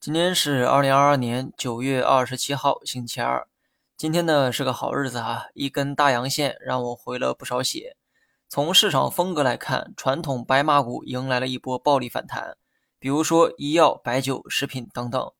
今天是二零二二年九月二十七号，星期二。今天呢是个好日子哈，一根大阳线让我回了不少血。从市场风格来看，传统白马股迎来了一波暴力反弹，比如说医药、白酒、食品等等。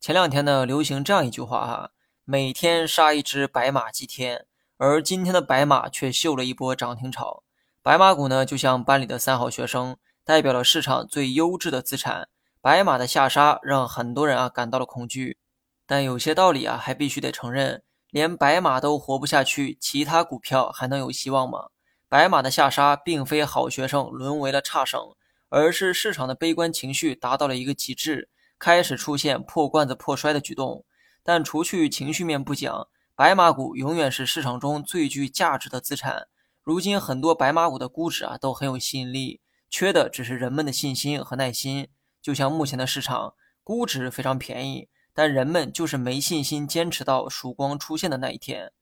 前两天呢流行这样一句话哈：每天杀一只白马祭天。而今天的白马却秀了一波涨停潮。白马股呢就像班里的三好学生，代表了市场最优质的资产。白马的下杀让很多人啊感到了恐惧，但有些道理啊还必须得承认，连白马都活不下去，其他股票还能有希望吗？白马的下杀并非好学生沦为了差生，而是市场的悲观情绪达到了一个极致，开始出现破罐子破摔的举动。但除去情绪面不讲，白马股永远是市场中最具价值的资产。如今很多白马股的估值啊都很有吸引力，缺的只是人们的信心和耐心。就像目前的市场估值非常便宜，但人们就是没信心坚持到曙光出现的那一天。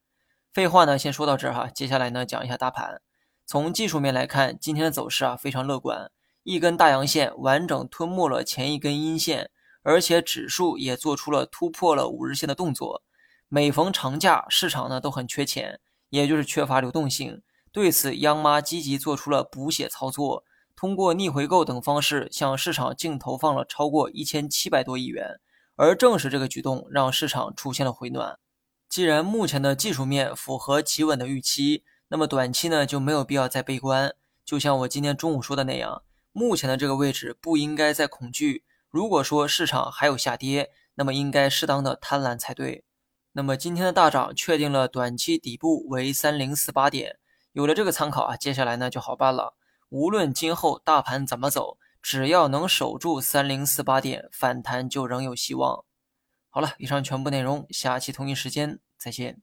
废话呢，先说到这儿哈。接下来呢，讲一下大盘。从技术面来看，今天的走势啊非常乐观，一根大阳线完整吞没了前一根阴线，而且指数也做出了突破了五日线的动作。每逢长假，市场呢都很缺钱，也就是缺乏流动性。对此，央妈积极做出了补血操作。通过逆回购等方式向市场净投放了超过一千七百多亿元，而正是这个举动让市场出现了回暖。既然目前的技术面符合企稳的预期，那么短期呢就没有必要再悲观。就像我今天中午说的那样，目前的这个位置不应该再恐惧。如果说市场还有下跌，那么应该适当的贪婪才对。那么今天的大涨确定了短期底部为三零四八点，有了这个参考啊，接下来呢就好办了。无论今后大盘怎么走只要能守住三零四八点反弹就仍有希望。好了以上全部内容下期同一时间再见。